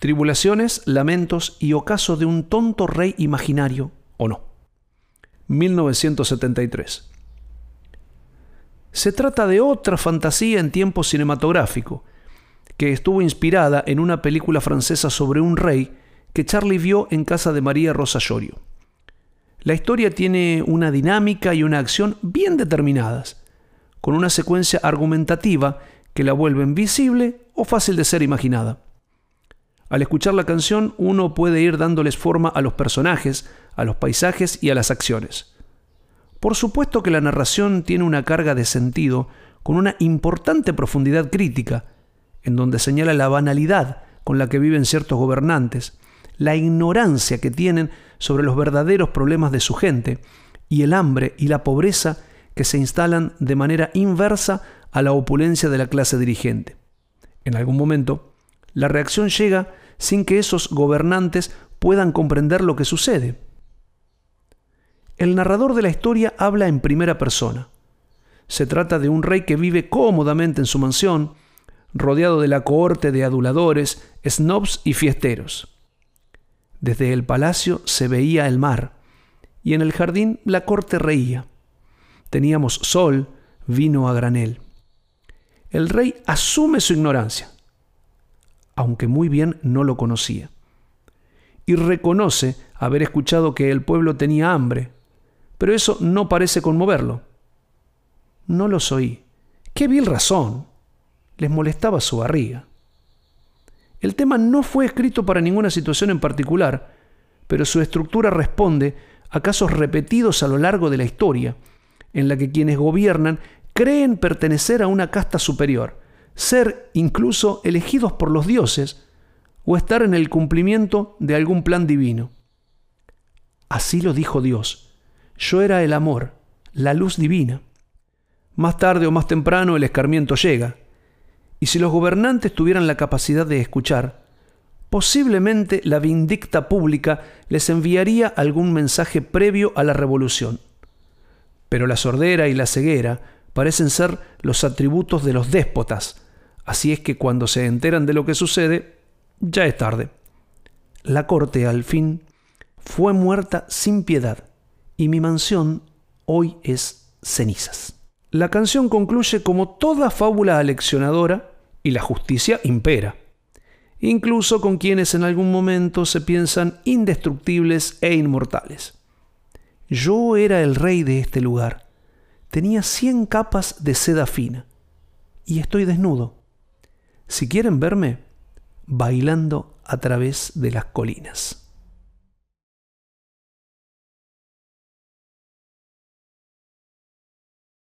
Tribulaciones, lamentos y ocaso de un tonto rey imaginario, ¿o no? 1973. Se trata de otra fantasía en tiempo cinematográfico, que estuvo inspirada en una película francesa sobre un rey que Charlie vio en casa de María Rosa Llorio. La historia tiene una dinámica y una acción bien determinadas, con una secuencia argumentativa que la vuelven visible o fácil de ser imaginada. Al escuchar la canción uno puede ir dándoles forma a los personajes, a los paisajes y a las acciones. Por supuesto que la narración tiene una carga de sentido con una importante profundidad crítica, en donde señala la banalidad con la que viven ciertos gobernantes, la ignorancia que tienen sobre los verdaderos problemas de su gente y el hambre y la pobreza que se instalan de manera inversa a la opulencia de la clase dirigente. En algún momento, la reacción llega sin que esos gobernantes puedan comprender lo que sucede. El narrador de la historia habla en primera persona. Se trata de un rey que vive cómodamente en su mansión, rodeado de la cohorte de aduladores, snobs y fiesteros. Desde el palacio se veía el mar, y en el jardín la corte reía. Teníamos sol, vino a granel. El rey asume su ignorancia, aunque muy bien no lo conocía, y reconoce haber escuchado que el pueblo tenía hambre, pero eso no parece conmoverlo. No los oí. Qué vil razón. Les molestaba su barriga. El tema no fue escrito para ninguna situación en particular, pero su estructura responde a casos repetidos a lo largo de la historia, en la que quienes gobiernan creen pertenecer a una casta superior, ser incluso elegidos por los dioses o estar en el cumplimiento de algún plan divino. Así lo dijo Dios. Yo era el amor, la luz divina. Más tarde o más temprano el escarmiento llega. Y si los gobernantes tuvieran la capacidad de escuchar, posiblemente la vindicta pública les enviaría algún mensaje previo a la revolución. Pero la sordera y la ceguera parecen ser los atributos de los déspotas, así es que cuando se enteran de lo que sucede, ya es tarde. La corte, al fin, fue muerta sin piedad, y mi mansión hoy es cenizas. La canción concluye como toda fábula aleccionadora y la justicia impera, incluso con quienes en algún momento se piensan indestructibles e inmortales. Yo era el rey de este lugar, tenía cien capas de seda fina, y estoy desnudo. Si quieren verme, bailando a través de las colinas.